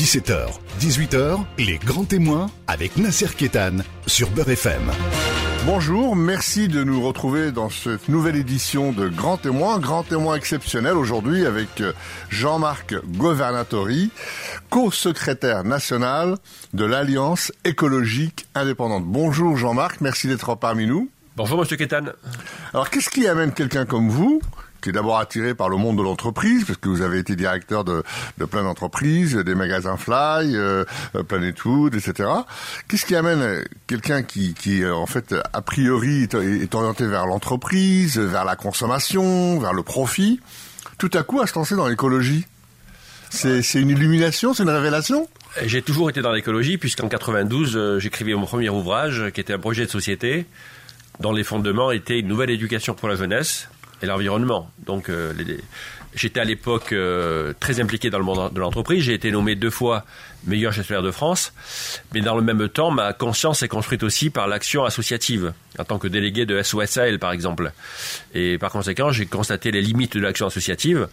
17h, 18h, les grands témoins avec Nasser Kétan sur Beurre FM. Bonjour, merci de nous retrouver dans cette nouvelle édition de Grand Témoin, Grand Témoin exceptionnel aujourd'hui avec euh, Jean-Marc Governatori, co-secrétaire national de l'Alliance écologique indépendante. Bonjour Jean-Marc, merci d'être parmi nous. Bonjour Monsieur Kétan. Alors qu'est-ce qui amène quelqu'un comme vous qui est d'abord attiré par le monde de l'entreprise, parce que vous avez été directeur de, de plein d'entreprises, des magasins Fly, euh, euh Planet Food, etc. Qu'est-ce qui amène quelqu'un qui, qui, euh, en fait, a priori, est orienté vers l'entreprise, vers la consommation, vers le profit, tout à coup à se lancer dans l'écologie? C'est, une illumination, c'est une révélation? J'ai toujours été dans l'écologie, puisqu'en 92, euh, j'écrivais mon premier ouvrage, qui était un projet de société, dont les fondements étaient une nouvelle éducation pour la jeunesse, et l'environnement. Donc, euh, j'étais à l'époque euh, très impliqué dans le monde de l'entreprise. J'ai été nommé deux fois meilleur gestionnaire de France. Mais dans le même temps, ma conscience est construite aussi par l'action associative, en tant que délégué de SOSAL, par exemple. Et par conséquent, j'ai constaté les limites de l'action associative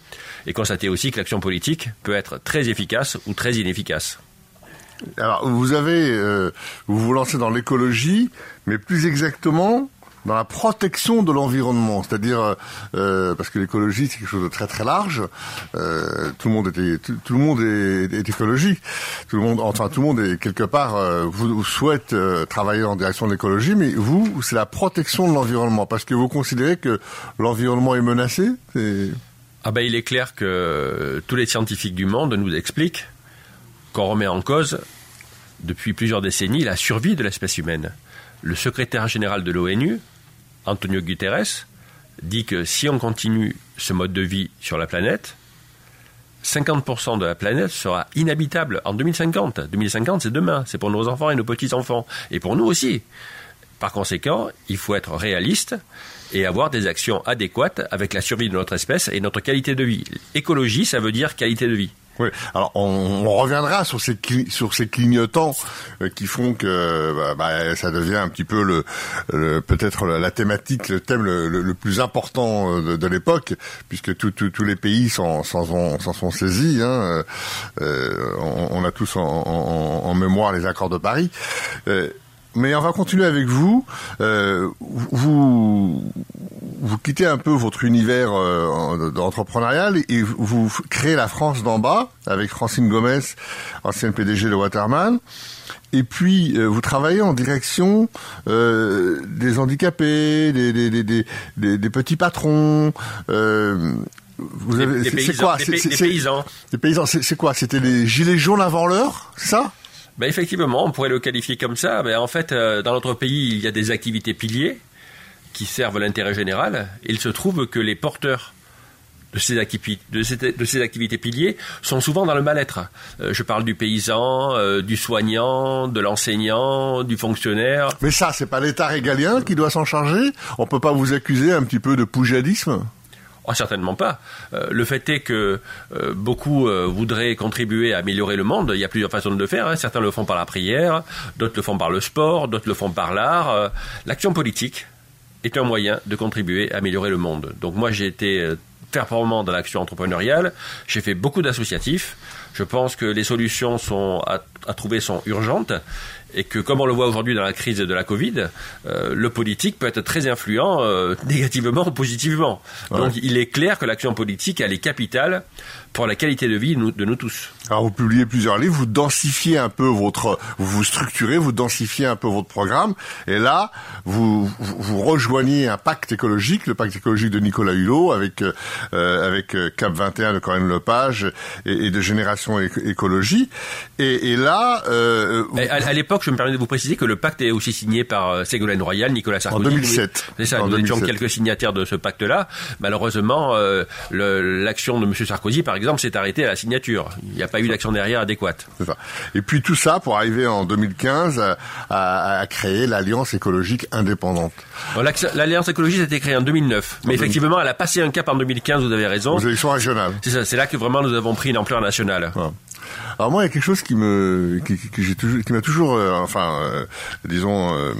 et constaté aussi que l'action politique peut être très efficace ou très inefficace. Alors, vous avez, euh, vous vous lancez dans l'écologie, mais plus exactement, dans la protection de l'environnement, c'est-à-dire euh, parce que l'écologie c'est quelque chose de très très large. Euh, tout le monde est, est, écologique. Tout le monde, enfin tout le monde est quelque part euh, vous, souhaite euh, travailler en direction de l'écologie, mais vous c'est la protection de l'environnement parce que vous considérez que l'environnement est menacé. Ah ben il est clair que tous les scientifiques du monde nous expliquent qu'on remet en cause depuis plusieurs décennies la survie de l'espèce humaine. Le secrétaire général de l'ONU, Antonio Guterres, dit que si on continue ce mode de vie sur la planète, 50% de la planète sera inhabitable en 2050. 2050, c'est demain, c'est pour nos enfants et nos petits-enfants, et pour nous aussi. Par conséquent, il faut être réaliste et avoir des actions adéquates avec la survie de notre espèce et notre qualité de vie. Écologie, ça veut dire qualité de vie. Oui. Alors on, reviendra sur ces sur ces clignotants euh, qui font que bah, bah, ça devient un petit peu le, peut-être la thématique, le thème le, plus important euh, de, l'époque, puisque tous les pays s'en sont saisis. Hein. Euh, on, a tous en, mémoire les accords de Paris. Mais on va continuer avec vous. vous vous quittez un peu votre univers euh, entrepreneurial et vous créez la France d'en bas avec Francine Gomez, ancienne PDG de Waterman. Et puis euh, vous travaillez en direction euh, des handicapés, des, des, des, des, petits patrons. Euh, vous avez, c'est quoi? Des, paysans. Des paysans. C'est quoi? C'était les gilets jaunes avant l'heure, ça? Ben effectivement, on pourrait le qualifier comme ça. Mais en fait, dans notre pays, il y a des activités piliers qui servent l'intérêt général. Il se trouve que les porteurs de ces, activités, de, ces, activités piliers sont souvent dans le mal-être. Euh, je parle du paysan, euh, du soignant, de l'enseignant, du fonctionnaire. Mais ça, c'est pas l'État régalien qui doit s'en charger On peut pas vous accuser un petit peu de poujadisme? Oh, certainement pas. Euh, le fait est que beaucoup voudraient contribuer à améliorer le monde. Il y a plusieurs façons de le faire. Hein. Certains le font par la prière, d'autres le font par le sport, d'autres le font par l'art. L'action politique, est un moyen de contribuer à améliorer le monde. Donc moi j'ai été euh, performant dans l'action entrepreneuriale, j'ai fait beaucoup d'associatifs, je pense que les solutions sont à, à trouver sont urgentes et que comme on le voit aujourd'hui dans la crise de la Covid, euh, le politique peut être très influent euh, négativement ou positivement. Donc il est clair que l'action politique elle est capitale pour la qualité de vie de nous, tous. Alors vous publiez plusieurs livres, vous densifiez un peu votre, vous vous structurez, vous densifiez un peu votre programme, et là vous vous rejoignez un pacte écologique, le pacte écologique de Nicolas Hulot avec euh, avec Cap 21 de Corinne Lepage et, et de Génération Écologie, et, et là euh, à, l'époque je me permets de vous préciser que le pacte est aussi signé par euh, Ségolène Royal, Nicolas Sarkozy. En 2007. C'est ça, nous étions quelques signataires de ce pacte-là. Malheureusement, euh, l'action de M. Sarkozy, par exemple, s'est arrêtée à la signature. Il n'y a pas eu d'action derrière adéquate. Ça. Et puis tout ça pour arriver en 2015 à, à, créer l'Alliance écologique indépendante. L'Alliance écologique a été créée en 2009. Mais effectivement, elle a passé un cap en 2015, vous avez raison. Aux élections régionales. C'est ça, c'est là que vraiment nous avons pris une ampleur nationale. Alors moi, il y a quelque chose qui me, qui m'a toujours, euh, enfin, euh, disons, euh,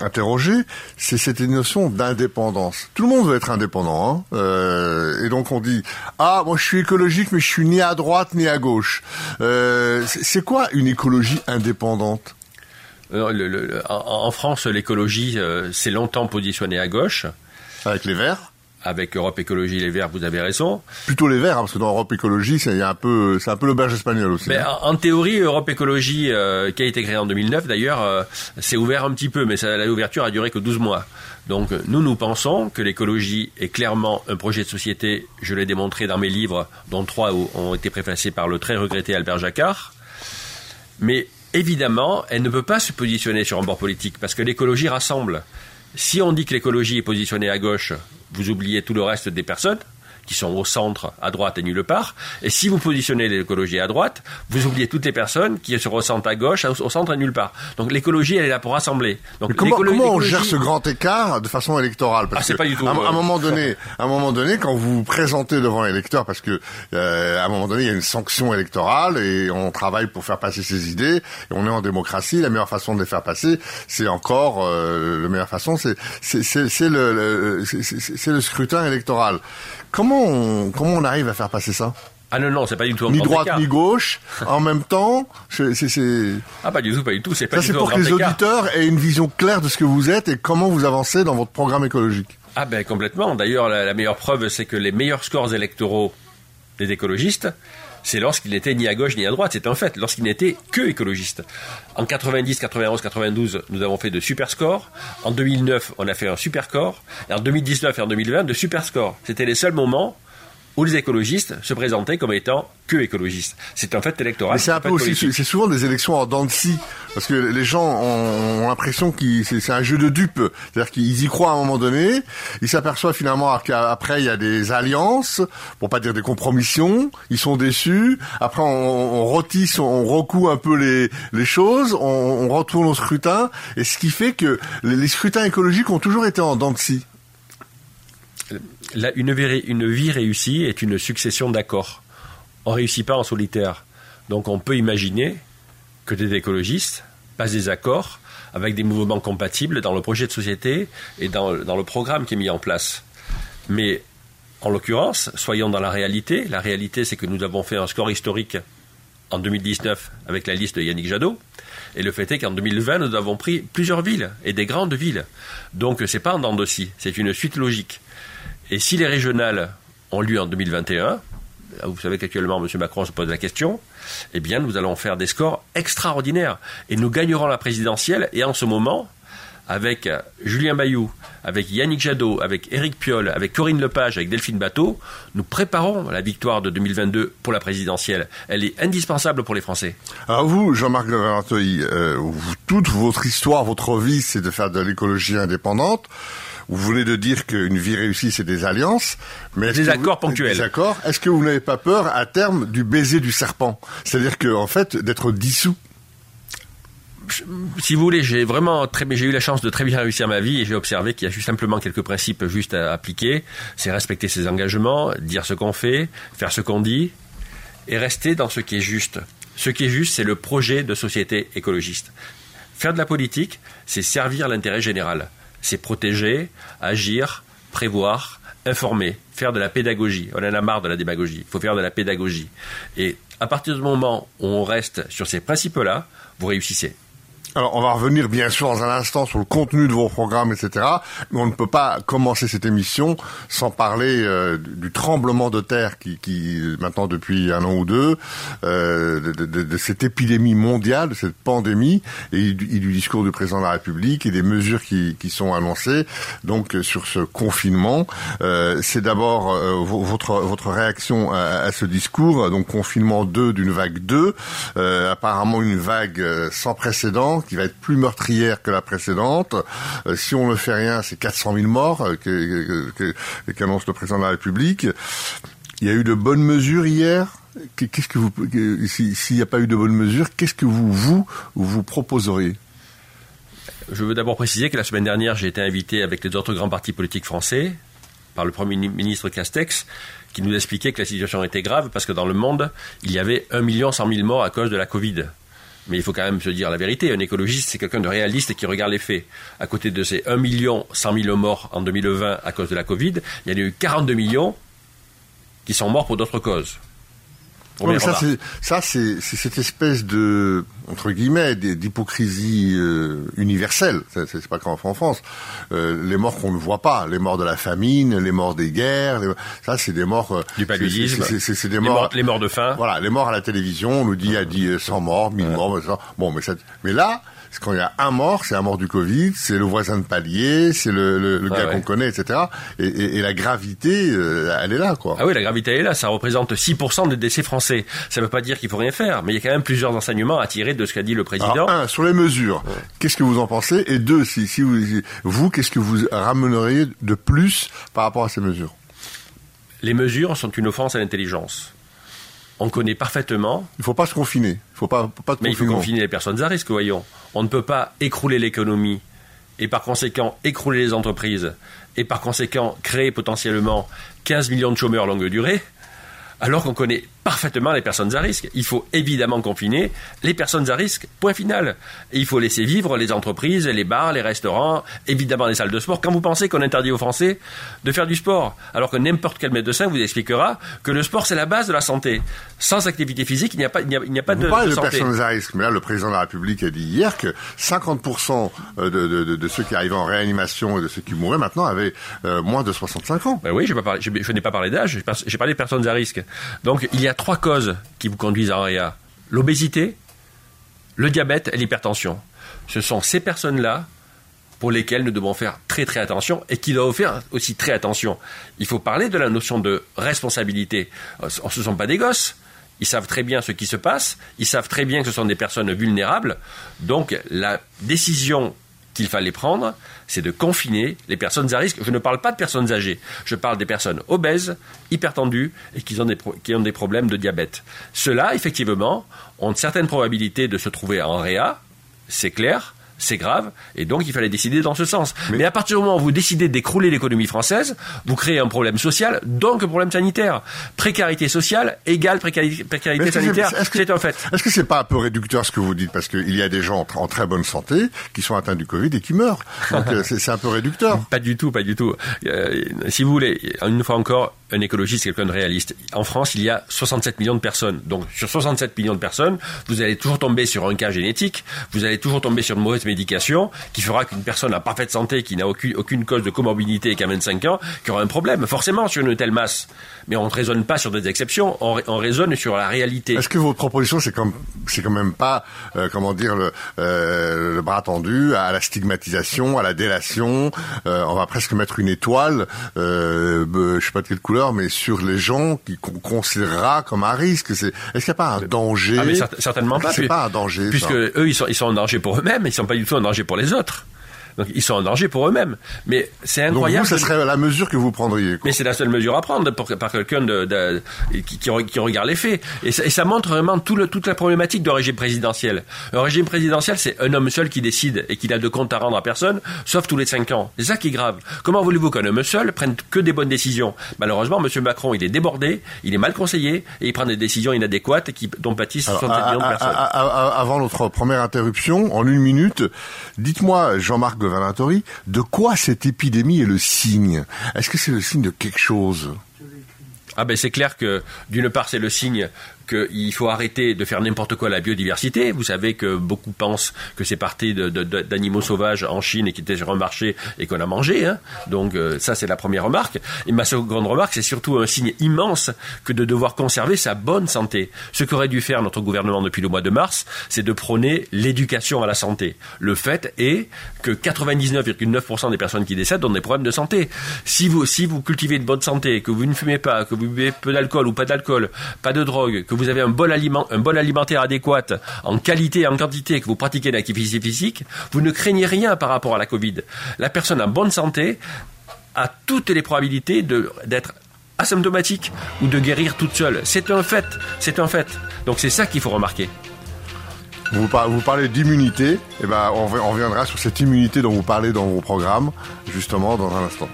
interrogé, c'est cette notion d'indépendance. Tout le monde veut être indépendant, hein, et donc on dit, ah, moi je suis écologique, mais je suis ni à droite ni à gauche. c'est quoi une écologie indépendante? En, France, l'écologie s'est longtemps positionnée à gauche. Avec les Verts? Avec Europe Écologie Les Verts, vous avez raison. Plutôt les Verts, hein, parce que dans Europe Écologie, c'est un peu, c'est un peu l'auberge espagnole aussi. Mais hein. en, théorie, Europe Écologie, euh, qui a été créée en 2009 d'ailleurs, euh, s'est ouvert un petit peu, mais l'ouverture a duré que 12 mois. Donc nous, nous pensons que l'écologie est clairement un projet de société, je l'ai démontré dans mes livres, dont trois ont été préfacés par le très regretté Albert Jacquard. Mais évidemment, elle ne peut pas se positionner sur un bord politique, parce que l'écologie rassemble. Si on dit que l'écologie est positionnée à gauche, vous oubliez tout le reste des personnes qui sont au centre, à droite et nulle part. Et si vous positionnez l'écologie à droite, vous oubliez toutes les personnes qui se ressentent à gauche, au centre et nulle part. Donc l'écologie, elle est là pour rassembler. Donc comment, on gère ce grand écart de façon électorale parce ah, c'est pas du tout. À, un moment donné, à un moment donné, quand vous vous présentez devant l'électeur, parce que euh, à un moment donné, il y a une sanction électorale et on travaille pour faire passer ses idées. Et on est en démocratie. La meilleure façon de les faire passer, c'est encore euh, la meilleure façon, c'est c'est le, le le scrutin électoral. Comment on, comment on arrive à faire passer ça? Ah non, non, c'est pas du tout Ni droite ni gauche, en même temps, c'est... Ah pas du tout, pas du tout, c'est pas ça, c'est pour que les auditeurs aient une vision claire de ce que vous êtes et comment vous avancez dans votre programme écologique. Ah ben complètement. D'ailleurs, la meilleure preuve, c'est que les meilleurs scores électoraux des écologistes, c'est lorsqu'il n'était ni à gauche ni à droite. C'est un fait. Lorsqu'il n'était que écologiste. En 90, 91, 92, nous avons fait de super scores. En 2009, on a fait un super score. Et en 2019 et en 2020, de super scores. C'était les seuls moments où les écologistes se présentaient comme étant que écologistes. C'est un fait électoral. Mais c'est un peu aussi, c'est souvent des élections en dents de scie, parce que les gens ont, l'impression que c'est un jeu de dupes. C'est-à-dire qu'ils y croient à un moment donné, ils s'aperçoivent finalement qu'après il y a des alliances, pour pas dire des compromissions, ils sont déçus. Après on, on rôtisse, on recoue un peu les, les choses, on, on, retourne au scrutin, et ce qui fait que les, les scrutins écologiques ont toujours été en dents de scie une, vie réussie est une succession d'accords. On ne réussit pas en solitaire. Donc on peut imaginer que des écologistes passent des accords avec des mouvements compatibles dans le projet de société et dans, le programme qui est mis en place. Mais en l'occurrence, soyons dans la réalité. La réalité, c'est que nous avons fait un score historique en 2019 avec la liste de Yannick Jadot. Et le fait est qu'en 2020, nous avons pris plusieurs villes et des grandes villes. Donc c'est pas un dent c'est une suite logique. Et si les régionales ont lieu en 2021, vous savez qu'actuellement M. Macron se pose la question, eh bien nous allons faire des scores extraordinaires. Et nous gagnerons la présidentielle. Et en ce moment, avec Julien Bayou, avec Yannick Jadot, avec Éric Piolle, avec Corinne Lepage, avec Delphine Bateau, nous préparons la victoire de 2022 pour la présidentielle. Elle est indispensable pour les Français. Alors vous, Jean-Marc Levalenteuil, euh, toute votre histoire, votre vie, c'est de faire de l'écologie indépendante. Vous venez de dire qu'une vie réussie, c'est des alliances, mais des accords ponctuels. Des accords. Est-ce que vous n'avez pas peur à terme du baiser du serpent? C'est-à-dire que, en fait, d'être dissous si vous voulez, j'ai vraiment très, j'ai eu la chance de très bien réussir ma vie et j'ai observé qu'il y a juste simplement quelques principes juste à appliquer. C'est respecter ses engagements, dire ce qu'on fait, faire ce qu'on dit et rester dans ce qui est juste. Ce qui est juste, c'est le projet de société écologiste. Faire de la politique, c'est servir l'intérêt général c'est protéger, agir, prévoir, informer, faire de la pédagogie. On en a marre de la démagogie. Il faut faire de la pédagogie. Et à partir du moment où on reste sur ces principes-là, vous réussissez. Alors, on va revenir bien sûr dans un instant sur le contenu de vos programmes, etc. Mais on ne peut pas commencer cette émission sans parler euh, du tremblement de terre qui, qui, maintenant depuis un an ou deux, euh, de, de, de, cette épidémie mondiale, de cette pandémie, et, du, du discours du président de la République et des mesures qui, qui sont annoncées. Donc, sur ce confinement, euh, c'est d'abord euh, votre votre réaction à, à, ce discours. Donc, confinement 2 d'une vague 2, euh, apparemment une vague sans précédent qui va être plus meurtrière que la précédente. Euh, si on ne fait rien, c'est 400 000 morts euh, qu'annonce le président de la République. Il y a eu de bonnes mesures hier. Qu'est-ce que vous, s'il n'y a pas eu de bonnes mesures, qu'est-ce que vous vous vous proposeriez? Je veux d'abord préciser que la semaine dernière, j'ai été invité avec les autres grands partis politiques français par le Premier ministre Castex, qui nous expliquait que la situation était grave parce que dans le monde, il y avait 1 million 100 000 morts à cause de la Covid. Mais il faut quand même se dire la vérité. Un écologiste, c'est quelqu'un de réaliste et qui regarde les faits. À côté de ces 1 million 100 000 morts en 2020 à cause de la Covid, il y en a eu 42 millions qui sont morts pour d'autres causes ça, c'est, cette espèce de, entre guillemets, d'hypocrisie euh, universelle. C'est, pas qu'en France. Euh, les morts qu'on ne voit pas, les morts de la famine, les morts des guerres, ça, c'est des morts... Euh, du paludisme. C'est, des morts, les morts de faim. Voilà, les morts à la télévision, on nous dit, a dit 100 morts, 1000 morts, bon, mais, ça, mais là, quand il y a un mort, c'est un mort du Covid, c'est le voisin de palier, c'est le, le, gars qu'on connaît, etc. Et, et, et la gravité, euh, elle est là, quoi. Ah oui, la gravité elle est là. Ça représente 6% des décès français. Ça ne veut pas dire qu'il faut rien faire, mais il y a quand même plusieurs enseignements à tirer de ce qu'a dit le président. Alors, un, sur les mesures, qu'est-ce que vous en pensez? Et deux, si, si vous, vous qu'est-ce que vous ramèneriez de plus par rapport à ces mesures? Les mesures sont une offense à l'intelligence on connaît parfaitement. Il ne faut pas se confiner. Il faut pas, pas Mais il faut confiner les personnes à risque, voyons. On ne peut pas écrouler l'économie et par conséquent écrouler les entreprises et par conséquent créer potentiellement 15 millions de chômeurs longue durée alors qu'on connaît parfaitement les personnes à risque. Il faut évidemment confiner les personnes à risque, point final. Et il faut laisser vivre les entreprises, les bars, les restaurants, évidemment les salles de sport. Quand vous pensez qu'on interdit aux Français de faire du sport, alors que n'importe quel médecin vous expliquera que le sport c'est la base de la santé. Sans activité physique, il n'y a pas, il n'y a, pas de, parlez de, personnes à risque, mais là le président de la République a dit hier que 50% de, de, de, ceux qui arrivaient en réanimation et de ceux qui mouraient maintenant avaient euh, moins de 65 ans. Ben oui, je, je n'ai pas parlé d'âge, j'ai parlé de personnes à risque. Donc il y a trois causes qui vous conduisent à réa. L'obésité, le diabète et l'hypertension. Ce sont ces personnes-là pour lesquelles nous devons faire très très attention et qui doivent faire aussi très attention. Il faut parler de la notion de responsabilité. Ce ne sont pas des gosses. Ils savent très bien ce qui se passe, ils savent très bien que ce sont des personnes vulnérables. Donc la décision qu'il fallait prendre, c'est de confiner les personnes à risque. Je ne parle pas de personnes âgées, je parle des personnes obèses, hypertendues et qui ont des, problèmes de diabète. Ceux-là, effectivement, ont une certaine probabilité de se trouver en réa, c'est clair, c'est grave, et donc il fallait décider dans ce sens. Mais, à partir du moment où vous décidez d'écrouler l'économie française, vous créez un problème social, donc un problème sanitaire. Précarité sociale égale précarité, sanitaire, c'est un fait. Est-ce que c'est pas un peu réducteur ce que vous dites? Parce qu'il y a des gens en très bonne santé qui sont atteints du Covid et qui meurent. Donc euh, c'est un peu réducteur. Pas du tout, pas du tout. Euh, si vous voulez, une fois encore, un écologiste, quelqu'un de réaliste. En France, il y a 67 millions de personnes. Donc sur 67 millions de personnes, vous allez toujours tomber sur un cas génétique, vous allez toujours tomber sur une mauvaise médication qui fera qu'une personne en parfaite santé, qui n'a aucune, cause de comorbidité et qui a 25 ans, qui aura un problème, forcément, sur une telle masse. Mais on ne raisonne pas sur des exceptions, on, on raisonne sur la réalité. Est-ce que votre proposition, c'est quand même pas, euh, comment dire, le, euh, le, bras tendu à la stigmatisation, à la délation euh, On va presque mettre une étoile, je sais pas de quelle couleur, mais sur les gens qu'on considérera comme un risque. Est-ce qu'il n'y a pas un danger ah, mais Certainement pas. C'est pas un danger. Puisque eux, ils sont, ils sont en danger pour eux-mêmes, ils ne sont pas du tout en danger pour les autres. Donc ils sont en danger pour eux-mêmes. Mais c'est incroyable. Donc vous, ce serait la mesure que vous prendriez. Mais c'est la seule mesure à prendre pour, par quelqu'un de, qui, qui, regarde les faits. Et ça, et ça montre vraiment tout le, toute la problématique d'un régime présidentiel. Un régime présidentiel, c'est un homme seul qui décide et qui n'a de compte à rendre à personne, sauf tous les cinq ans. C'est ça qui est grave. Comment voulez-vous qu'un homme seul prenne que des bonnes décisions? Malheureusement, M. Macron, il est débordé, il est mal conseillé et il prend des décisions inadéquates qui, dont pâtissent 67 millions de personnes. avant notre première interruption, en une minute, dites-moi, Jean-Marc de quoi cette épidémie est le signe? Est-ce que c'est le signe de quelque chose? Ah ben c'est clair que d'une part c'est le signe qu'il faut arrêter de faire n'importe quoi à la biodiversité. Vous savez que beaucoup pensent que c'est parti d'animaux sauvages en Chine et qui étaient sur un marché et qu'on a mangé. Hein. Donc euh, ça, c'est la première remarque. Et ma seconde remarque, c'est surtout un signe immense que de devoir conserver sa bonne santé. Ce qu'aurait dû faire notre gouvernement depuis le mois de mars, c'est de prôner l'éducation à la santé. Le fait est que 99,9% des personnes qui décèdent ont des problèmes de santé. Si vous, si vous cultivez une bonne santé, que vous ne fumez pas, que vous buvez peu d'alcool ou pas d'alcool, pas de drogue, que vous avez un bon, aliment, un bon alimentaire adéquat en qualité et en quantité, que vous pratiquez l'activité physique, vous ne craignez rien par rapport à la Covid. La personne en bonne santé a toutes les probabilités d'être asymptomatique ou de guérir toute seule. C'est un fait, c'est un fait. Donc c'est ça qu'il faut remarquer. Vous, parlez d'immunité, et eh ben on reviendra sur cette immunité dont vous parlez dans vos programmes, justement, dans un instant.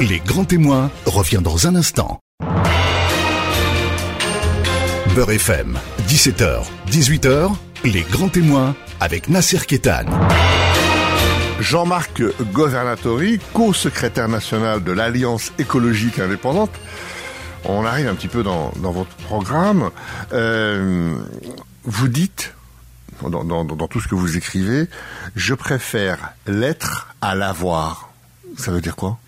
Les grands témoins revient dans un instant. Beurre FM, 17h, 18h, les grands témoins avec Nasser Kétan. Jean-Marc Governatori, co-secrétaire national de l'Alliance écologique indépendante. On arrive un petit peu dans, votre programme. Euh, vous dites, dans, dans, tout ce que vous écrivez, je préfère l'être à l'avoir. Ça veut dire quoi?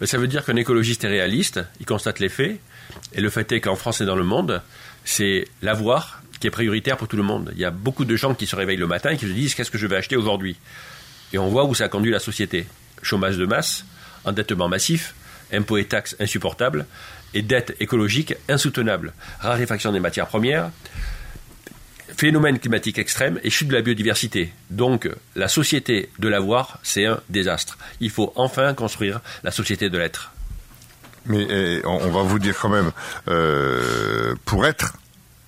Ben, Ça veut dire qu'un écologiste est réaliste, il constate les faits, et le fait est qu'en France et dans le monde, c'est l'avoir qui est prioritaire pour tout le monde. Il y a beaucoup de gens qui se réveillent le matin et qui se disent qu'est-ce que je vais acheter aujourd'hui? Et on voit où ça conduit la société. Chômage de masse, endettement massif, impôts et taxes insupportables, et dette écologique insoutenable, raréfaction des matières premières, phénomène climatique extrême et chute de la biodiversité. Donc la société de l'avoir, c'est un désastre. Il faut enfin construire la société de l'être. Mais eh, on, va vous dire quand même, euh, pour être,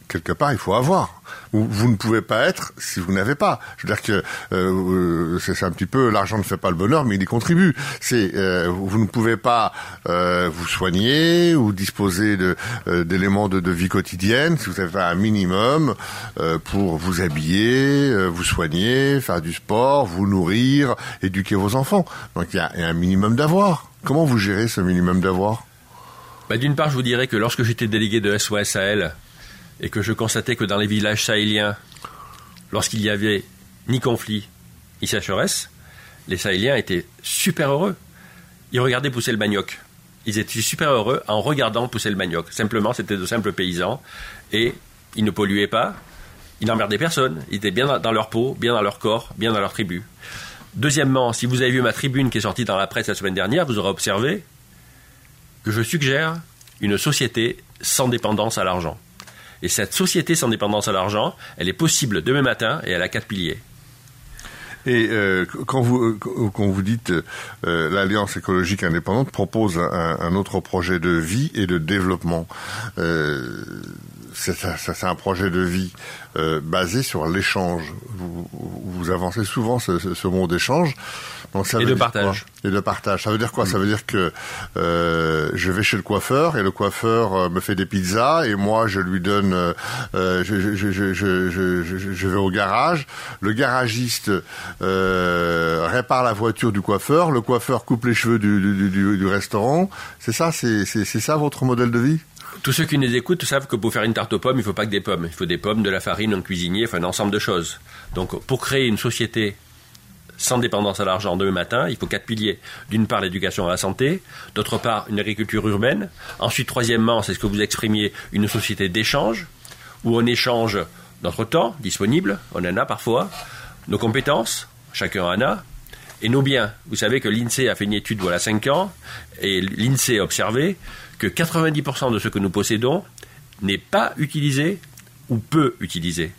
quelque part, il faut avoir. Vous ne pouvez pas être si vous n'avez pas. Je veux dire que euh, c'est un petit peu l'argent ne fait pas le bonheur, mais il y contribue. C'est euh, vous ne pouvez pas euh, vous soigner ou disposer de d'éléments de, de, vie quotidienne si vous avez un minimum pour vous habiller, vous soigner, faire du sport, vous nourrir, éduquer vos enfants. Donc il y a, un minimum d'avoir. Comment vous gérez ce minimum d'avoir? Bah, D'une part, je vous dirais que lorsque j'étais délégué de SOS et que je constatais que dans les villages sahéliens, lorsqu'il y avait ni conflit, ni sécheresse, les Sahéliens étaient super heureux. Ils regardaient pousser le manioc. Ils étaient super heureux en regardant pousser le manioc. Simplement, c'était de simples paysans et ils ne polluaient pas, ils n'emmerdaient personne. Ils étaient bien dans leur peau, bien dans leur corps, bien dans leur tribu. Deuxièmement, si vous avez vu ma tribune qui est sortie dans la presse la semaine dernière, vous aurez observé que je suggère une société sans dépendance à l'argent. Et cette société sans dépendance à l'argent, elle est possible demain matin et elle a quatre piliers. Et euh, quand vous euh, quand vous dites euh, l'Alliance écologique indépendante propose un, autre projet de vie et de développement, c'est un projet de vie basé sur l'échange. Vous, avancez souvent ce, ce mot d'échange et de partage. Et de partage. Ça veut dire quoi Ça veut dire que euh, je vais chez le coiffeur et le coiffeur euh, me fait des pizzas et moi je lui donne, euh, je, je, je, je, vais au garage. Le garagiste répare la voiture du coiffeur. Le coiffeur coupe les cheveux du, du, du, du restaurant. C'est ça, c'est ça votre modèle de vie? Tous ceux qui nous écoutent savent que pour faire une tarte aux pommes, il ne faut pas que des pommes. Il faut des pommes, de la farine, un cuisinier, enfin un ensemble de choses. Donc pour créer une société sans dépendance à l'argent demain matin, il faut quatre piliers. D'une part, l'éducation à la santé, d'autre part, une agriculture urbaine. Ensuite, troisièmement, c'est ce que vous exprimiez, une société d'échange, où on échange notre temps disponible, on en a parfois, nos compétences, chacun en a, et nos biens. Vous savez que l'INSEE a fait une étude voilà 5 ans, et l'INSEE a observé que 90% de ce que nous possédons n'est pas utilisé ou peu utilisé.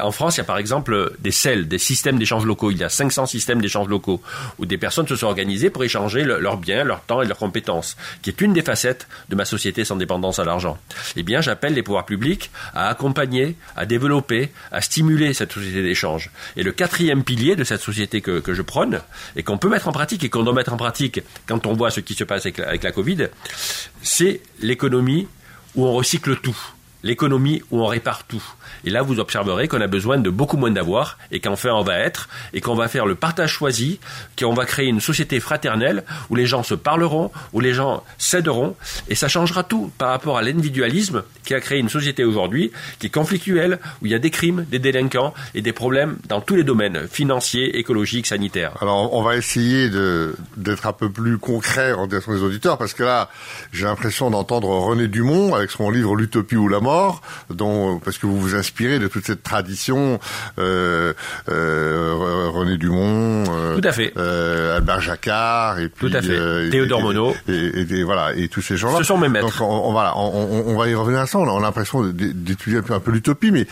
En France, il y a par exemple des CEL, des systèmes d'échange locaux. Il y a 500 systèmes d'échange locaux où des personnes se sont organisées pour échanger leurs biens, leur temps et leurs compétences, qui est une des facettes de ma société sans dépendance à l'argent. Eh bien, j'appelle les pouvoirs publics à accompagner, à développer, à stimuler cette société d'échange. Et le quatrième pilier de cette société que, je prône et qu'on peut mettre en pratique et qu'on doit mettre en pratique quand on voit ce qui se passe avec la Covid, c'est l'économie où on recycle tout l'économie où on répare tout. Et là, vous observerez qu'on a besoin de beaucoup moins d'avoir et qu'enfin on va être et qu'on va faire le partage choisi, qu'on va créer une société fraternelle où les gens se parleront, où les gens s'aideront et ça changera tout par rapport à l'individualisme qui a créé une société aujourd'hui qui est conflictuelle, où il y a des crimes, des délinquants et des problèmes dans tous les domaines, financiers, écologiques, sanitaires. Alors, on va essayer d'être un peu plus concret en direction des auditeurs parce que là, j'ai l'impression d'entendre René Dumont avec son livre L'utopie ou la mort dont parce que vous vous inspirez de toute cette tradition, euh, euh, René Dumont, euh, Tout à fait. Albert Jacquard et puis Tout à fait. Théodore Monod et, voilà et tous ces gens-là. Ce sont mes maîtres. Donc on, voilà, on, va y revenir à ça. On a, l'impression d'étudier un peu, un peu l'utopie, mais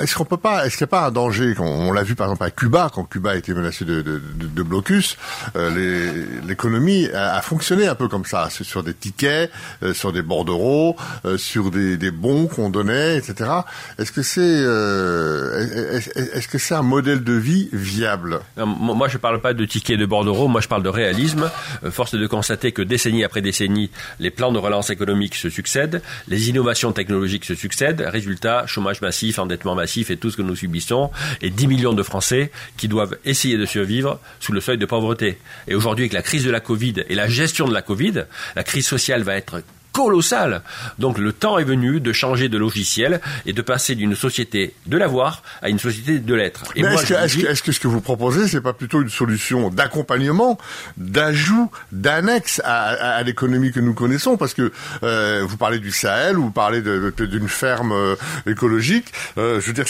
est-ce qu'on peut pas, est-ce qu'il n'y a pas un danger On, l'a vu par exemple à Cuba, quand Cuba a été menacé de, blocus, l'économie a, fonctionné un peu comme ça, sur des tickets, sur des bordereaux, sur des, bons qu'on donnait, etc. Est-ce que c'est euh, est-ce que c'est un modèle de vie viable? Moi, je parle pas de tickets de bordereau. Moi, je parle de réalisme. Euh, force de constater que décennie après décennie, les plans de relance économique se succèdent, les innovations technologiques se succèdent. Résultat, chômage massif, endettement massif et tout ce que nous subissons, et 10 millions de Français qui doivent essayer de survivre sous le seuil de pauvreté. Et aujourd'hui, avec la crise de la Covid et la gestion de la Covid, la crise sociale va être colossal. Donc le temps est venu de changer de logiciel et de passer d'une société de l'avoir à une société de l'être. Est-ce que, ce que vous proposez, c'est pas plutôt une solution d'accompagnement, d'ajout, d'annexe à, l'économie que nous connaissons? Parce que euh, vous parlez du Sahel, vous parlez d'une ferme euh, écologique. Euh, je veux dire,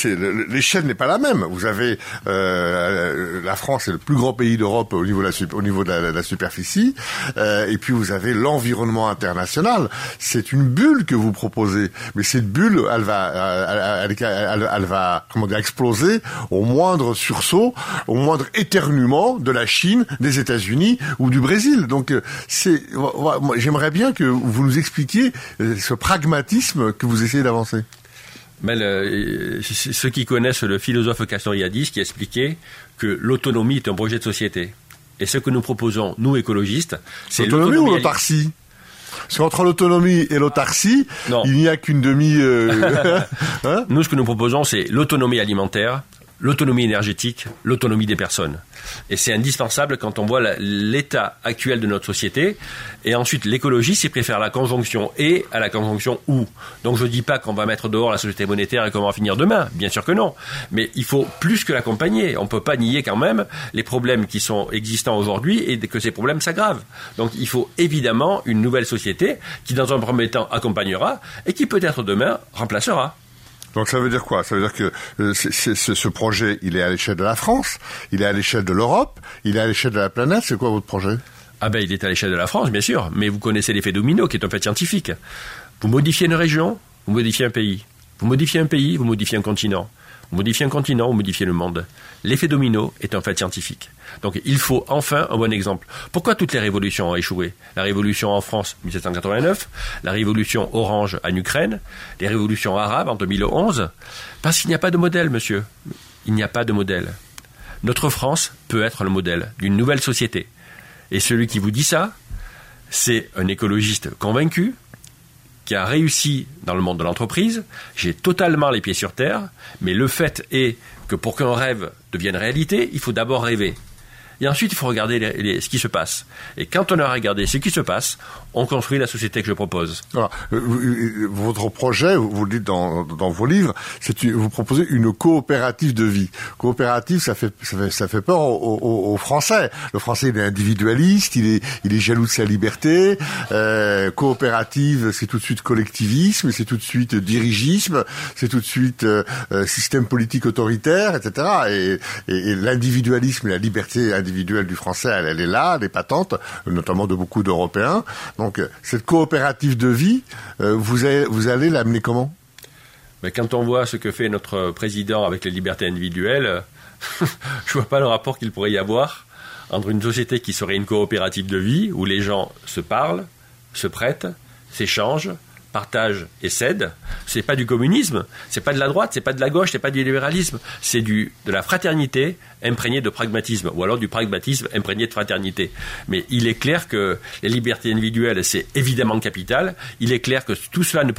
l'échelle n'est pas la même. Vous avez la France est le plus grand pays d'Europe au niveau de la, au niveau de la superficie, et puis vous avez l'environnement international c'est une bulle que vous proposez. Mais cette bulle, elle va, elle, va, comment dire, exploser au moindre sursaut, au moindre éternuement de la Chine, des États-Unis ou du Brésil. Donc, euh, c'est, j'aimerais bien que vous nous expliquiez euh, ce pragmatisme que vous essayez d'avancer. Mais ceux qui connaissent le philosophe Castoriadis qui expliquait que l'autonomie est un projet de société. Et ce que nous proposons, nous écologistes, c'est l'autonomie ou l'autarcie parce qu'entre l'autonomie et l'autarcie, il n'y a qu'une demi. Euh, hein nous, ce que nous proposons, c'est l'autonomie alimentaire, l'autonomie énergétique, l'autonomie des personnes. Et c'est indispensable quand on voit l'état actuel de notre société. Et ensuite, l'écologie, c'est préfère la conjonction et à la conjonction ou. Donc je ne dis pas qu'on va mettre dehors la société monétaire et qu'on va finir demain. Bien sûr que non. Mais il faut plus que l'accompagner. On ne peut pas nier quand même les problèmes qui sont existants aujourd'hui et que ces problèmes s'aggravent. Donc il faut évidemment une nouvelle société qui, dans un premier temps, accompagnera et qui peut-être demain remplacera. Donc ça veut dire quoi? Ça veut dire que euh, ce projet, il est à l'échelle de la France, il est à l'échelle de l'Europe, il est à l'échelle de la planète. C'est quoi votre projet? Ah ben, il est à l'échelle de la France, bien sûr. Mais vous connaissez l'effet domino, qui est un fait scientifique. Vous modifiez une région, vous modifiez un pays. Vous modifiez un pays, vous modifiez un continent. Vous modifiez un continent, vous modifiez le monde. L'effet domino est un fait scientifique. Donc il faut enfin un bon exemple. Pourquoi toutes les révolutions ont échoué? La révolution en France, 1789, la révolution orange en Ukraine, les révolutions arabes en 2011 Parce qu'il n'y a pas de modèle, monsieur. Il n'y a pas de modèle. Notre France peut être le modèle d'une nouvelle société. Et celui qui vous dit ça, c'est un écologiste convaincu, qui a réussi dans le monde de l'entreprise. J'ai totalement les pieds sur terre, mais le fait est que pour qu'un rêve devienne réalité, il faut d'abord rêver. Et ensuite, il faut regarder ce qui se passe. Et quand on a regardé ce qui se passe, on construit la société que je propose. Euh, euh, votre projet, vous le dites dans, vos livres, vous proposez une coopérative de vie. Coopérative, ça fait ça fait, peur aux, Français. Le Français il est individualiste, il est il est jaloux de sa liberté. Euh, coopérative, c'est tout de suite collectivisme, c'est tout de suite dirigisme, c'est tout de suite système politique autoritaire, etc. Et, et, l'individualisme et la liberté individuelle du Français, elle, est là, elle est patente, notamment de beaucoup d'Européens. Donc cette coopérative de vie, euh, vous allez, l'amener comment? Mais Quand on voit ce que fait notre président avec les libertés individuelles, je vois pas le rapport qu'il pourrait y avoir entre une société qui serait une coopérative de vie, où les gens se parlent, se prêtent, s'échangent, partage et cède, c'est pas du communisme, c'est pas de la droite, c'est pas de la gauche, c'est pas du libéralisme, c'est du de la fraternité imprégnée de pragmatisme, ou alors du pragmatisme imprégné de fraternité. Mais il est clair que les libertés individuelles, c'est évidemment capital. Il est clair que tout cela ne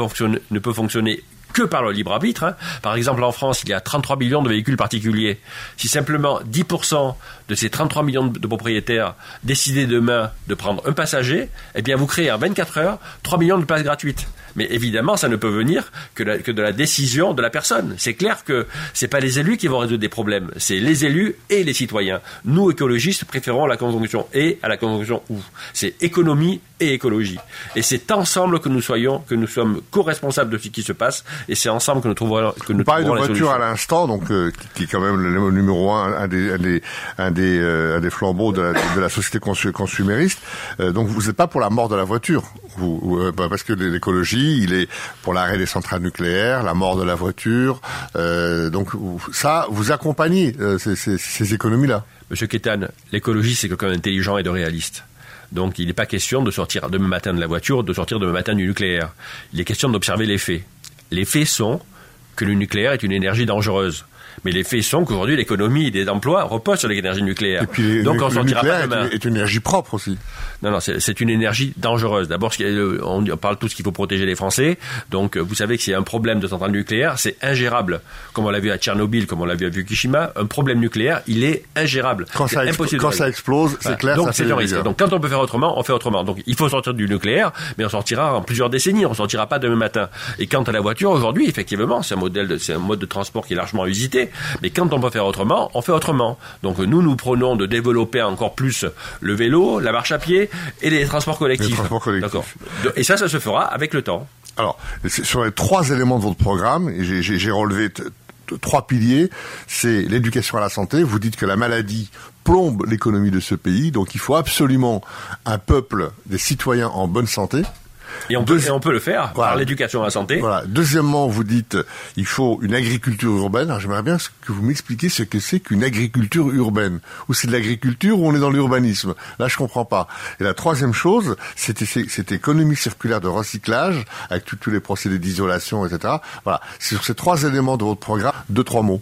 peut fonctionner, que par le libre arbitre. Hein. Par exemple, en France, il y a 33 millions de véhicules particuliers. Si simplement 10% de ces 33 millions de propriétaires décidaient demain de prendre un passager, eh bien, vous créez en 24 heures 3 millions de places gratuites. Mais évidemment, ça ne peut venir que, de la décision de la personne. C'est clair que ce pas les élus qui vont résoudre des problèmes, c'est les élus et les citoyens. Nous, écologistes, préférons la conjonction et à la conjonction ou. C'est économie et écologie. Et c'est ensemble que nous soyons, que nous sommes co-responsables de ce qui se passe, et c'est ensemble que nous trouverons, que nous parlez de voiture à l'instant, donc euh, qui, est quand même le, numéro un, un des, un des, un des, euh, des flambeaux de la, de la société consumériste. Euh, donc vous n'êtes pas pour la mort de la voiture, vous, bah, parce que l'écologie, il est pour l'arrêt des centrales nucléaires, la mort de la voiture. donc ça, vous accompagnez ces, ces, ces économies-là. Monsieur Kétan, l'écologie, c'est quelqu'un d'intelligent et de réaliste. Donc il n'est pas question de sortir demain matin de la voiture, de sortir demain matin du nucléaire. Il est question d'observer les faits. Les faits sont que le nucléaire est une énergie dangereuse. Mais les faits sont qu'aujourd'hui, l'économie des emplois repose sur l'énergie nucléaire. Et puis, Donc le, on le sortira nucléaire pas demain. est, est une énergie propre aussi. Non, non, c'est une énergie dangereuse. D'abord, le- on parle tous qu'il faut protéger les Français. Donc, euh, vous savez que s'il y a un problème de centrale nucléaire, c'est ingérable. Comme on l'a vu à Tchernobyl, comme on l'a vu à Fukushima, un problème nucléaire, il est ingérable. Quand, ça, impossible quand ça explose, c'est clair, Donc ça c'est des risque. Donc quand on peut faire autrement, on fait autrement. Donc il faut sortir du nucléaire, mais on sortira en plusieurs décennies. On sortira pas demain matin. Et quant à la voiture, aujourd'hui, effectivement, c'est un modèle, de- c'est un mode de transport qui est largement usité. Mais quand on peut faire autrement, on fait autrement. Donc nous, nous prenons de développer encore plus le vélo, la marche à pied et les transports collectifs. Les transports collectifs. Et ça, ça se fera avec le temps. Alors, sur les trois éléments de votre programme, j'ai- relevé trois piliers, c'est l'éducation à la santé. Vous dites que la maladie plombe l'économie de ce pays, donc il faut absolument un peuple, des citoyens en bonne santé. Et on peut, et on peut le faire Voilà. par l'éducation à la santé. Voilà. Deuxièmement, vous dites il faut une agriculture urbaine. Alors, J'aimerais bien que vous m'expliquiez ce que c'est qu'une agriculture urbaine. Ou c'est de l'agriculture ou on est dans l'urbanisme. Là, je comprends pas. Et la troisième chose, c'était c'est- cette économie circulaire de recyclage avec tous tous les procédés d'isolation, etc. Voilà. C'est sur ces trois éléments de votre programme, deux trois mots.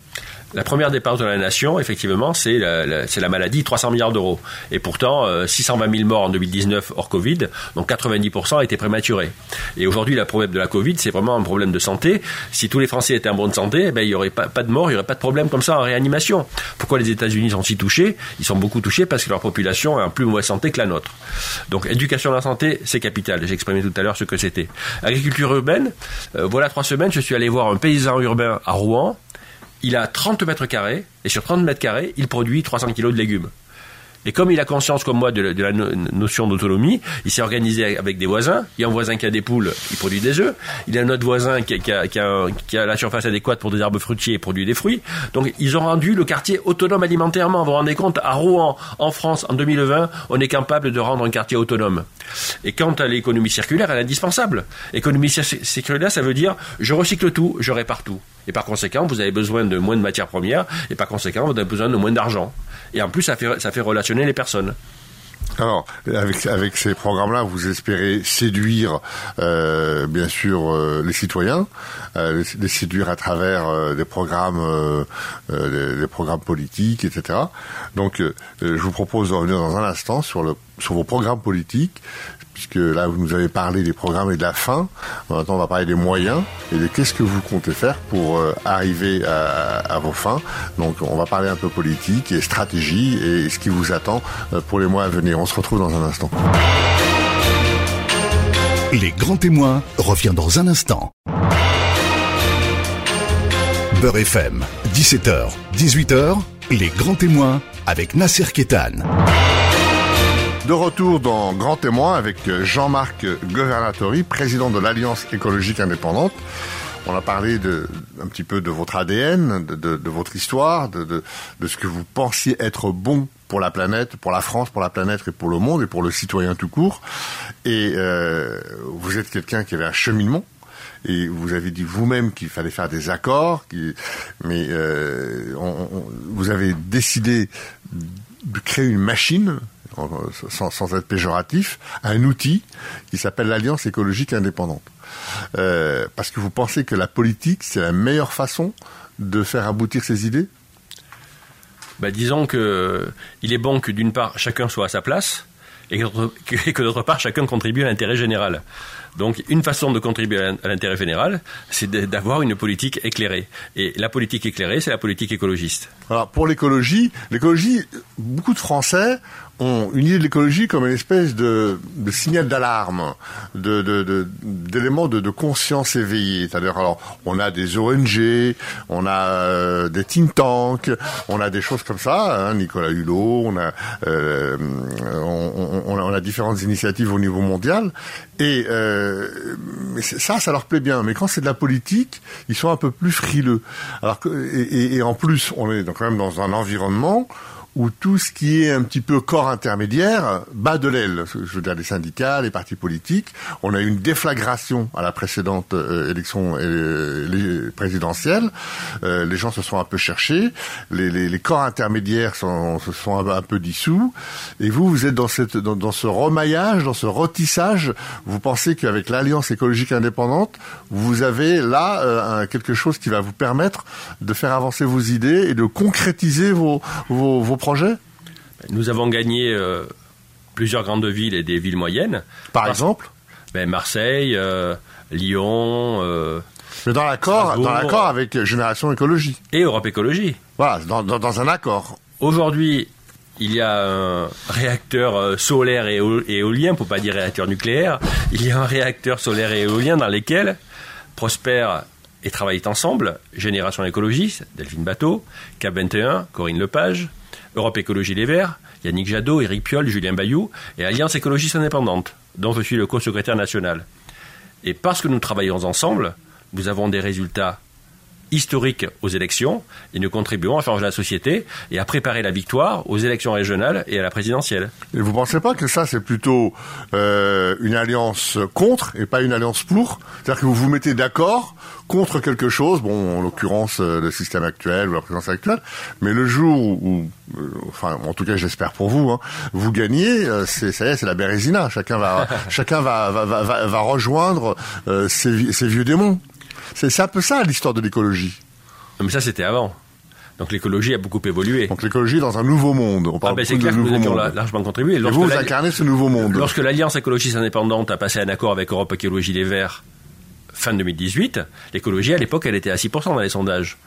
La première dépense de la nation, effectivement, c'est la, la- la maladie, 300 milliards d'euros. Et pourtant, euh, 620 000 morts en 2019 hors Covid, donc 90% étaient prématurés. Et aujourd'hui, le problème de la Covid, c'est vraiment un problème de santé. Si tous les Français étaient en bonne santé, eh ben, il n'y aurait pas, de morts, il n'y aurait pas de problème comme ça en réanimation. Pourquoi les États-Unis sont si touchés? Ils sont beaucoup touchés parce que leur population est en plus mauvaise santé que la nôtre. Donc, éducation à la santé, c'est capital. J'ai exprimé tout à l'heure ce que c'était. Agriculture urbaine, euh, voilà trois semaines, je suis allé voir un paysan urbain à Rouen il a 30 mètres carrés, et sur 30 mètres carrés, il produit 300 kilos de légumes. Et comme il a conscience comme moi de, la- notion d'autonomie, il s'est organisé avec des voisins. Il y a un voisin qui a des poules, il produit des œufs. Il y a un autre voisin qui, a- la surface adéquate pour des arbres fruitiers et produit des fruits. Donc ils ont rendu le quartier autonome alimentairement. Vous vous rendez compte, à Rouen, en France, en 2020, on est capable de rendre un quartier autonome. Et quant à l'économie circulaire, elle est indispensable. Économie cir- circulaire, ça veut dire je recycle tout, je répare tout. Et par conséquent, vous avez besoin de moins de matières premières, et par conséquent, vous avez besoin de moins d'argent. Et en plus, ça fait, ça fait relationner les personnes. Alors, avec, avec ces programmes-là, vous espérez séduire, euh, bien sûr, euh, les citoyens, euh, les, séduire à travers euh, des programmes, euh, euh, des, des programmes politiques, etc. Donc, euh, je vous propose de revenir dans un instant sur, le, sur vos programmes politiques, puisque là, vous nous avez parlé des programmes et de la fin. Maintenant, on va parler des moyens et de qu'est-ce que vous comptez faire pour arriver à, à vos fins. Donc, on va parler un peu politique et stratégie et ce qui vous attend pour les mois à venir. On se retrouve dans un instant. Les grands témoins revient dans un instant. Beurre FM, 17h, 18h, les grands témoins avec Nasser Kétan. De retour dans Grand Témoin avec euh, Jean-Marc Governatori, président de l'Alliance écologique indépendante. On a parlé un petit peu de votre ADN, de, votre histoire, de ce que vous pensiez être bon pour la planète, pour la France, pour la planète et pour le monde et pour le citoyen tout court. Et euh, vous êtes quelqu'un qui avait un cheminement. Et vous avez dit vous-même qu'il fallait faire des accords, mais euh, vous avez décidé de créer une machine, sans, être péjoratif, un outil qui s'appelle l'Alliance écologique indépendante. Euh, parce que vous pensez que la politique, c'est la meilleure façon de faire aboutir ces idées? Bah, disons que il est bon que d'une part chacun soit à sa place et que d'autre part chacun contribue à l'intérêt général. Donc une façon de contribuer à l'in- à l'intérêt général, c'est d'avoir une politique éclairée. Et la politique éclairée, c'est la politique écologiste. Alors pour l'écologie, l'écologie, beaucoup de Français ont une idée de l'écologie comme une espèce de, signal d'alarme, de, d'éléments de, conscience éveillée. C'est-à-dire, alors, on a des ONG, on a euh, des think tanks, on a des choses comme ça. hein, Nicolas Hulot, on a, euh, on, on- on a différentes initiatives au niveau mondial. Et euh, mais c'est- ça, ça leur plaît bien. Mais quand c'est de la politique, ils sont un peu plus frileux. Alors que, et, en plus, on est quand même dans un environnement où tout ce qui est un petit peu corps intermédiaire bat de l'aile. Je veux dire les syndicats, les partis politiques. On a eu une déflagration à la précédente euh, élection euh, présidentielle. Euh, les gens se sont un peu cherchés. Les, les, corps intermédiaires sont, se sont un, peu dissous. Et vous, vous êtes dans, cette, dans, dans ce remaillage, dans ce rotissage. Vous pensez qu'avec l'Alliance écologique indépendante, vous avez là quelque chose qui va vous permettre de faire avancer vos idées et de concrétiser vos, vos projets Nous avons gagné euh, plusieurs grandes villes et des villes moyennes. Par exemple? Ben, Marseille, euh, Lyon. Euh, Mais dans l'accord, dans l'accord avec Génération Écologie. Et Europe Écologie. Voilà, dans, dans, dans un accord. Aujourd'hui, il y a un réacteur solaire et éolien, pour pas dire réacteur nucléaire, il y a un réacteur solaire et éolien dans lesquels prospèrent et travaillent ensemble Génération Écologie, Delphine Bateau, CAP 21, Corinne Lepage, Europe Écologie Les Verts, Yannick Jadot, Éric Piolle, Julien Bayou et Alliance écologiste indépendante, dont je suis le co-secrétaire national. Et parce que nous travaillons ensemble, nous avons des résultats historiques aux élections et nous contribuons à changer la société et à préparer la victoire aux élections régionales et à la présidentielle. Et vous pensez pas que ça c'est plutôt euh, une alliance contre et pas une alliance pour? C'est-à-dire que vous vous mettez d'accord contre quelque chose, bon en l'occurrence euh, le système actuel ou la présidence actuelle, mais le jour où, euh, enfin en tout cas j'espère pour vous, hein, vous gagnez, euh, c'est ça y est, c'est la bérésina. Chacun va, chacun va, va, va, va rejoindre euh, ses vieux démons. C'est un peu ça l'histoire de l'écologie. Mais ça, c'était avant. Donc l'écologie a beaucoup évolué. Donc l'écologie dans un nouveau monde. On parle ah ben c'est clair que nous avions largement contribué. Lorsque Et vous, vous incarnez ce nouveau monde. Lorsque l'Alliance écologiste indépendante a passé un accord avec Europe Écologie Les Verts fin 2018, l'écologie à l'époque, elle était à 6% dans les sondages.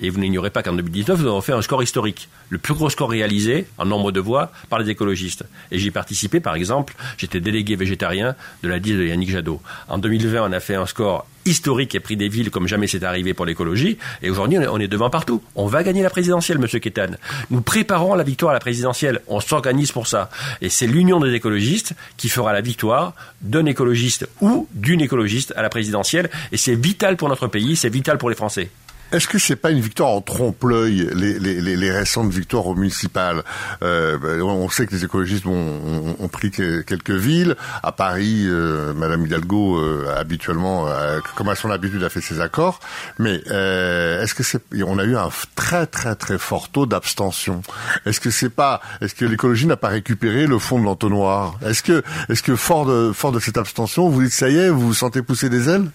Et vous n'ignorez pas qu'en 2019, nous avons fait un score historique. Le plus gros score réalisé en nombre de voix par les écologistes. Et j'y participé, par exemple, j'étais délégué végétarien de la liste de Yannick Jadot. En 2020, on a fait un score historique et pris des villes comme jamais c'est arrivé pour l'écologie. Et aujourd'hui, on est devant partout. On va gagner la présidentielle, monsieur Kétan. Nous préparons la victoire à la présidentielle. On s'organise pour ça. Et c'est l'union des écologistes qui fera la victoire d'un écologiste ou d'une écologiste à la présidentielle. Et c'est vital pour notre pays, c'est vital pour les Français. Est-ce que c'est pas une victoire en trompe-l'œil les, les, les, récentes victoires au municipal euh, On sait que les écologistes ont, ont, ont, pris quelques villes. À Paris, euh, Madame Hidalgo euh, habituellement, euh, comme à son habitude, a fait ses accords. Mais euh, est-ce que c'est On a eu un très très très fort taux d'abstention. Est-ce que c'est pas Est-ce que l'écologie n'a pas récupéré le fond de l'entonnoir? Est-ce que est-ce que fort de fort de cette abstention, vous dites ça y est, vous vous sentez pousser des ailes?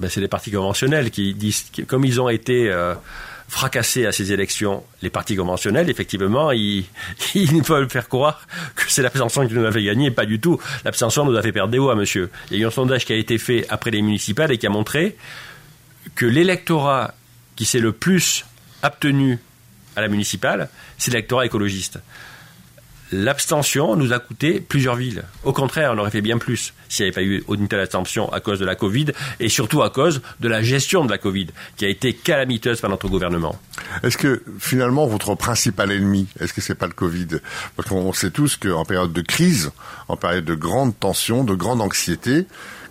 Ben, c'est les partis conventionnels qui disent, comme ils ont été euh, fracassés à ces élections, les partis conventionnels, effectivement, ils, veulent faire croire que c'est l'abstention qui nous a fait gagner, pas du tout. L'abstention nous a fait perdre des voix, monsieur. Il y a eu un sondage qui a été fait après les municipales et qui a montré que l'électorat qui s'est le plus abstenu à la municipale, c'est l'électorat écologiste l'abstention nous a coûté plusieurs villes. Au contraire, on aurait fait bien plus s'il n'y avait pas eu une telle abstention à cause de la Covid et surtout à cause de la gestion de la Covid qui a été calamiteuse par notre gouvernement. Est-ce que finalement votre principal ennemi, est-ce que c'est pas le Covid? Parce qu'on sait tous qu'en période de crise, en période de grande tension, de grande anxiété,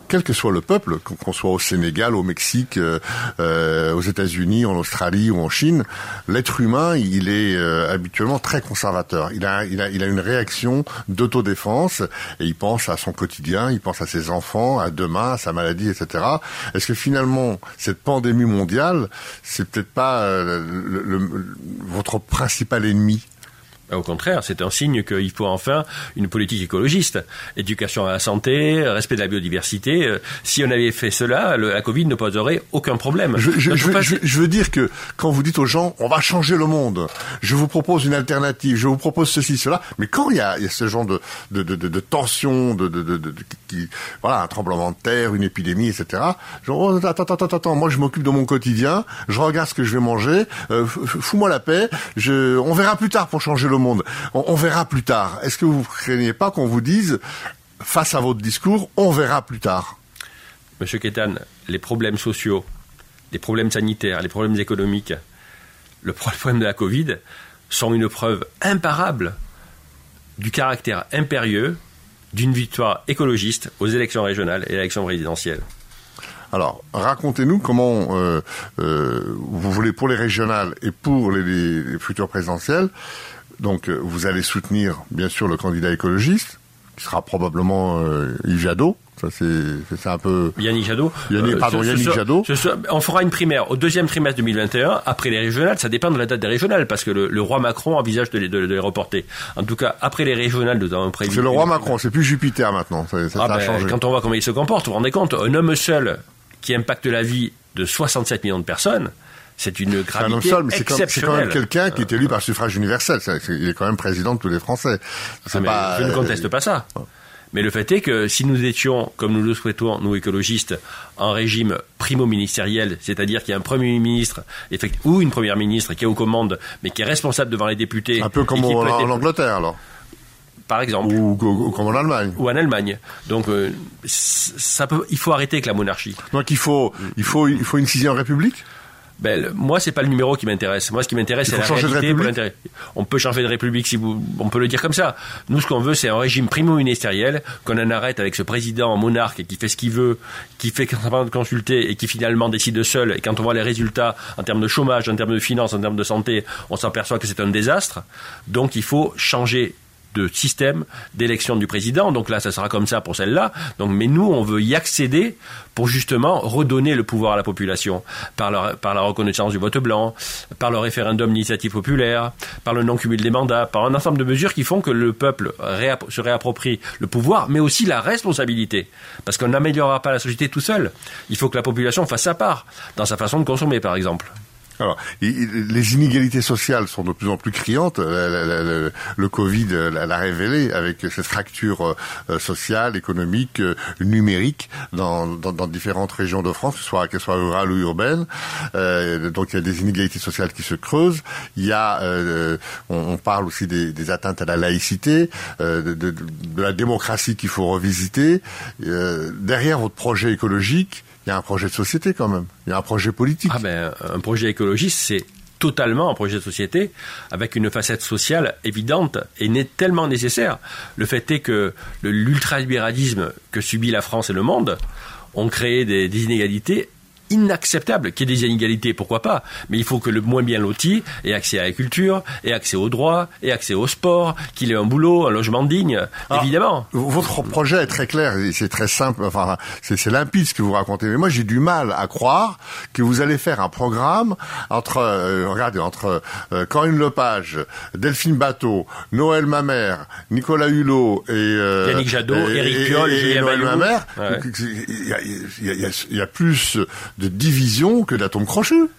quel que soit le peuple, qu'on soit au Sénégal, au Mexique, euh, euh, aux États-Unis, en Australie ou en Chine, l'être humain, il est euh, habituellement très conservateur. Il a, il a, il a une réaction d'autodéfense et il pense à son quotidien, il pense à ses enfants, à demain, à sa maladie, etc. Est-ce que finalement cette pandémie mondiale, c'est peut-être pas le, le, votre principal ennemi au contraire, c'est un signe qu'il faut enfin une politique écologiste. Éducation à la santé, respect de la biodiversité. Euh, si on avait fait cela, la Covid ne poserait aucun problème. Je, je, je, je, veux dire que quand vous dites aux gens, on va changer le monde, je vous propose une alternative, je vous propose ceci, cela, mais quand il y a, il y a ce genre de, de, de, de, tension, de, de, de, qui, voilà, un tremblement de terre, une épidémie, etc. Genre, oh, attends, attends, attends, attends, moi je m'occupe de mon quotidien, je regarde ce que je vais manger, euh, fous-moi la paix, je, on verra plus tard pour changer le monde. On, on verra plus tard. Est-ce que vous ne craignez pas qu'on vous dise, face à votre discours, on verra plus tard? Monsieur Kétan, les problèmes sociaux, les problèmes sanitaires, les problèmes économiques, le problème de la Covid sont une preuve imparable du caractère impérieux d'une victoire écologiste aux élections régionales et à l'élection présidentielle. Alors, racontez-nous comment euh, euh, vous voulez pour les régionales et pour les, les futures présidentielles donc vous allez soutenir bien sûr le candidat écologiste, qui sera probablement euh, Yves Jadot. Ça, c'est un peu. Yannick Jadot. Yannick, pardon, Yannick Jadot. on fera une primaire au deuxième trimestre 2021, après les régionales. Ça dépend de la date des régionales, parce que le, roi Macron envisage de les, de, les, reporter. En tout cas, après les régionales, nous avons prévu. C'est le roi Macron, c'est plus Jupiter maintenant. Ça, ça ah a ben, changé. Quand on voit comment il se comporte, vous vous rendez compte, un homme seul qui impacte la vie de 67 millions de personnes, c'est une gravité un homme seul, mais c'est quand, même quelqu'un qui est élu par suffrage universel. il est quand même président de tous les Français. Ah, je ne conteste pas ça. Mais le fait est que si nous étions, comme nous le souhaitons, nous écologistes, en régime primo-ministériel, c'est-à-dire qu'il y a un Premier ministre ou une Première ministre qui est aux commandes, mais qui est responsable devant les députés. Un peu comme en, Angleterre, alors par exemple. Ou, comme en Allemagne. Ou en Allemagne. Donc, euh, ça peut, il faut arrêter avec la monarchie. Donc, il faut, il faut, il faut une sixième république? Ben, moi, c'est pas le numéro qui m'intéresse. Moi, ce qui m'intéresse, c'est la réalité pour l'intérêt. On peut changer de république si vous, on peut le dire comme ça. Nous, ce qu'on veut, c'est un régime primo-ministériel, qu'on en arrête avec ce président monarque qui fait ce qu'il veut, qui fait de consulter et qui finalement décide seul. Et quand on voit les résultats en termes de chômage, en termes de finances, en termes de santé, on s'aperçoit que c'est un désastre. Donc, il faut changer de système d'élection du président. Donc là, ça sera comme ça pour celle-là. Donc, mais nous, on veut y accéder pour justement redonner le pouvoir à la population par, la reconnaissance du vote blanc, par le référendum d'initiative populaire, par le non-cumul des mandats, par un ensemble de mesures qui font que le peuple se réapproprie le pouvoir, mais aussi la responsabilité. Parce qu'on n'améliorera pas la société tout seul. Il faut que la population fasse sa part dans sa façon de consommer, par exemple. Alors, les inégalités sociales sont de plus en plus criantes. Le, Covid l'a révélé avec cette fracture euh, sociale, économique, euh, numérique dans, différentes régions de France, que ce soit, qu'elles soient rurales ou urbaines. Euh, donc, il y a des inégalités sociales qui se creusent. Il y a, on, parle aussi des, atteintes à la laïcité, de, la démocratie qu'il faut revisiter. derrière votre projet écologique, il y a un projet de société quand même. Il y a un projet politique. Ah ben, un projet écologiste, c'est totalement un projet de société avec une facette sociale évidente et n'est tellement nécessaire. Le fait est que l'ultralibéralisme que subit la France et le monde ont créé des, des inégalités inacceptable qu'il y ait des inégalités, pourquoi pas, mais il faut que le moins bien loti ait accès à la culture, ait accès aux droits, ait accès au sport, qu'il ait un boulot, un logement digne, ah, évidemment. Votre projet est très clair, c'est très simple, enfin, c'est limpide ce que vous racontez, mais moi j'ai du mal à croire que vous allez faire un programme entre, euh, regardez, entre euh, Corinne Lepage, Delphine Bateau, Noël Mamère, Nicolas Hulot et... Euh, Yannick Jadot, Eric Piolle, et, Noël Mamère, il y, a plus de division que d'atomes crochus.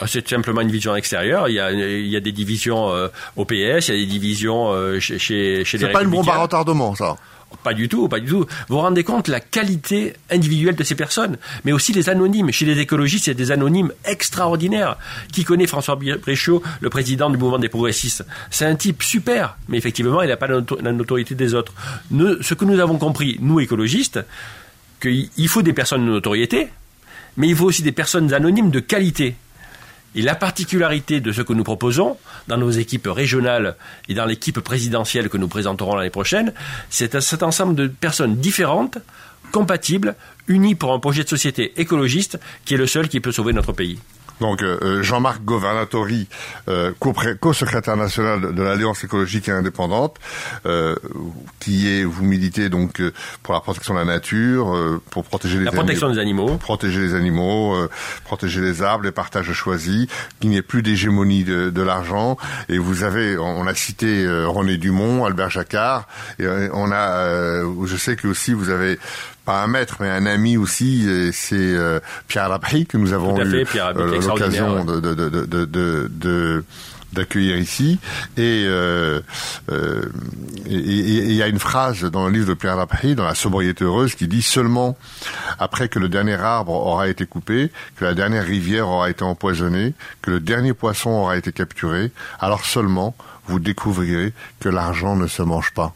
Ah, c'est simplement une vision extérieure. Il y a, il y a des divisions euh, au PS, il y a des divisions euh, chez, chez, chez les C'est pas une bombe à retardement, ça pas du tout, pas du tout. Vous vous rendez compte la qualité individuelle de ces personnes, mais aussi les anonymes. Chez les écologistes, il y a des anonymes extraordinaires. Qui connaît François Bréchaud, le président du mouvement des progressistes? C'est un type super, mais effectivement, il n'a pas la notoriété des autres. ce que nous avons compris, nous écologistes, qu'il faut des personnes de notoriété, mais il faut aussi des personnes anonymes de qualité. Et la particularité de ce que nous proposons dans nos équipes régionales et dans l'équipe présidentielle que nous présenterons l'année prochaine, c'est cet ensemble de personnes différentes, compatibles, unies pour un projet de société écologiste qui est le seul qui peut sauver notre pays. Donc euh, euh, Jean-Marc Governatori, euh, co-secrétaire national de, l'Alliance écologique et indépendante, qui est vous militez donc pour la protection de la nature, pour protéger les la protection des animaux, protéger les animaux, protéger les arbres, les partages choisis, qu'il n'y ait plus d'hégémonie de, de l'argent. Et vous avez, on, a cité René Dumont, Albert Jacquard, et on a, je sais que aussi vous avez pas un maître, mais un ami aussi, c'est euh, Pierre Lapri que nous avons eu euh, l'occasion de, de, de, d'accueillir ici. Et euh, il y a une phrase dans le livre de Pierre Lapri, dans La sobriété heureuse, qui dit seulement après que le dernier arbre aura été coupé, que la dernière rivière aura été empoisonnée, que le dernier poisson aura été capturé, alors seulement vous découvrirez que l'argent ne se mange pas.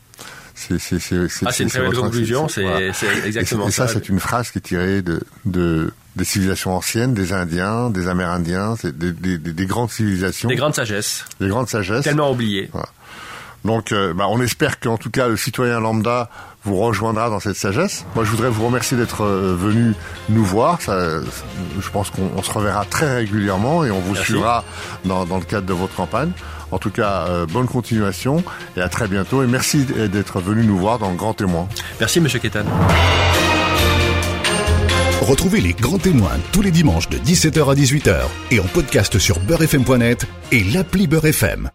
C'est ah, une très belle conclusion, c'est exactement ça. Et ça, c'est une phrase qui est tirée de, de, des civilisations anciennes, des Indiens, des Amérindiens, des, des, des, grandes civilisations. Des grandes sagesses. Des grandes sagesses. Tellement oubliées. Donc, euh, bah, on espère qu'en tout cas, le citoyen lambda vous rejoindra dans cette sagesse. Moi, je voudrais vous remercier d'être euh, venu nous voir. Ça, je pense qu'on se reverra très régulièrement et on vous suivra dans, dans le cadre de votre campagne. En tout cas, euh, bonne continuation et à très bientôt. Et merci d'être venu nous voir dans le Grand Témoin. Merci, Monsieur Kétan. Retrouvez les grands témoins tous les dimanches de 17h à 18h et en podcast sur beurrefm.net et l'appli Beurrefm.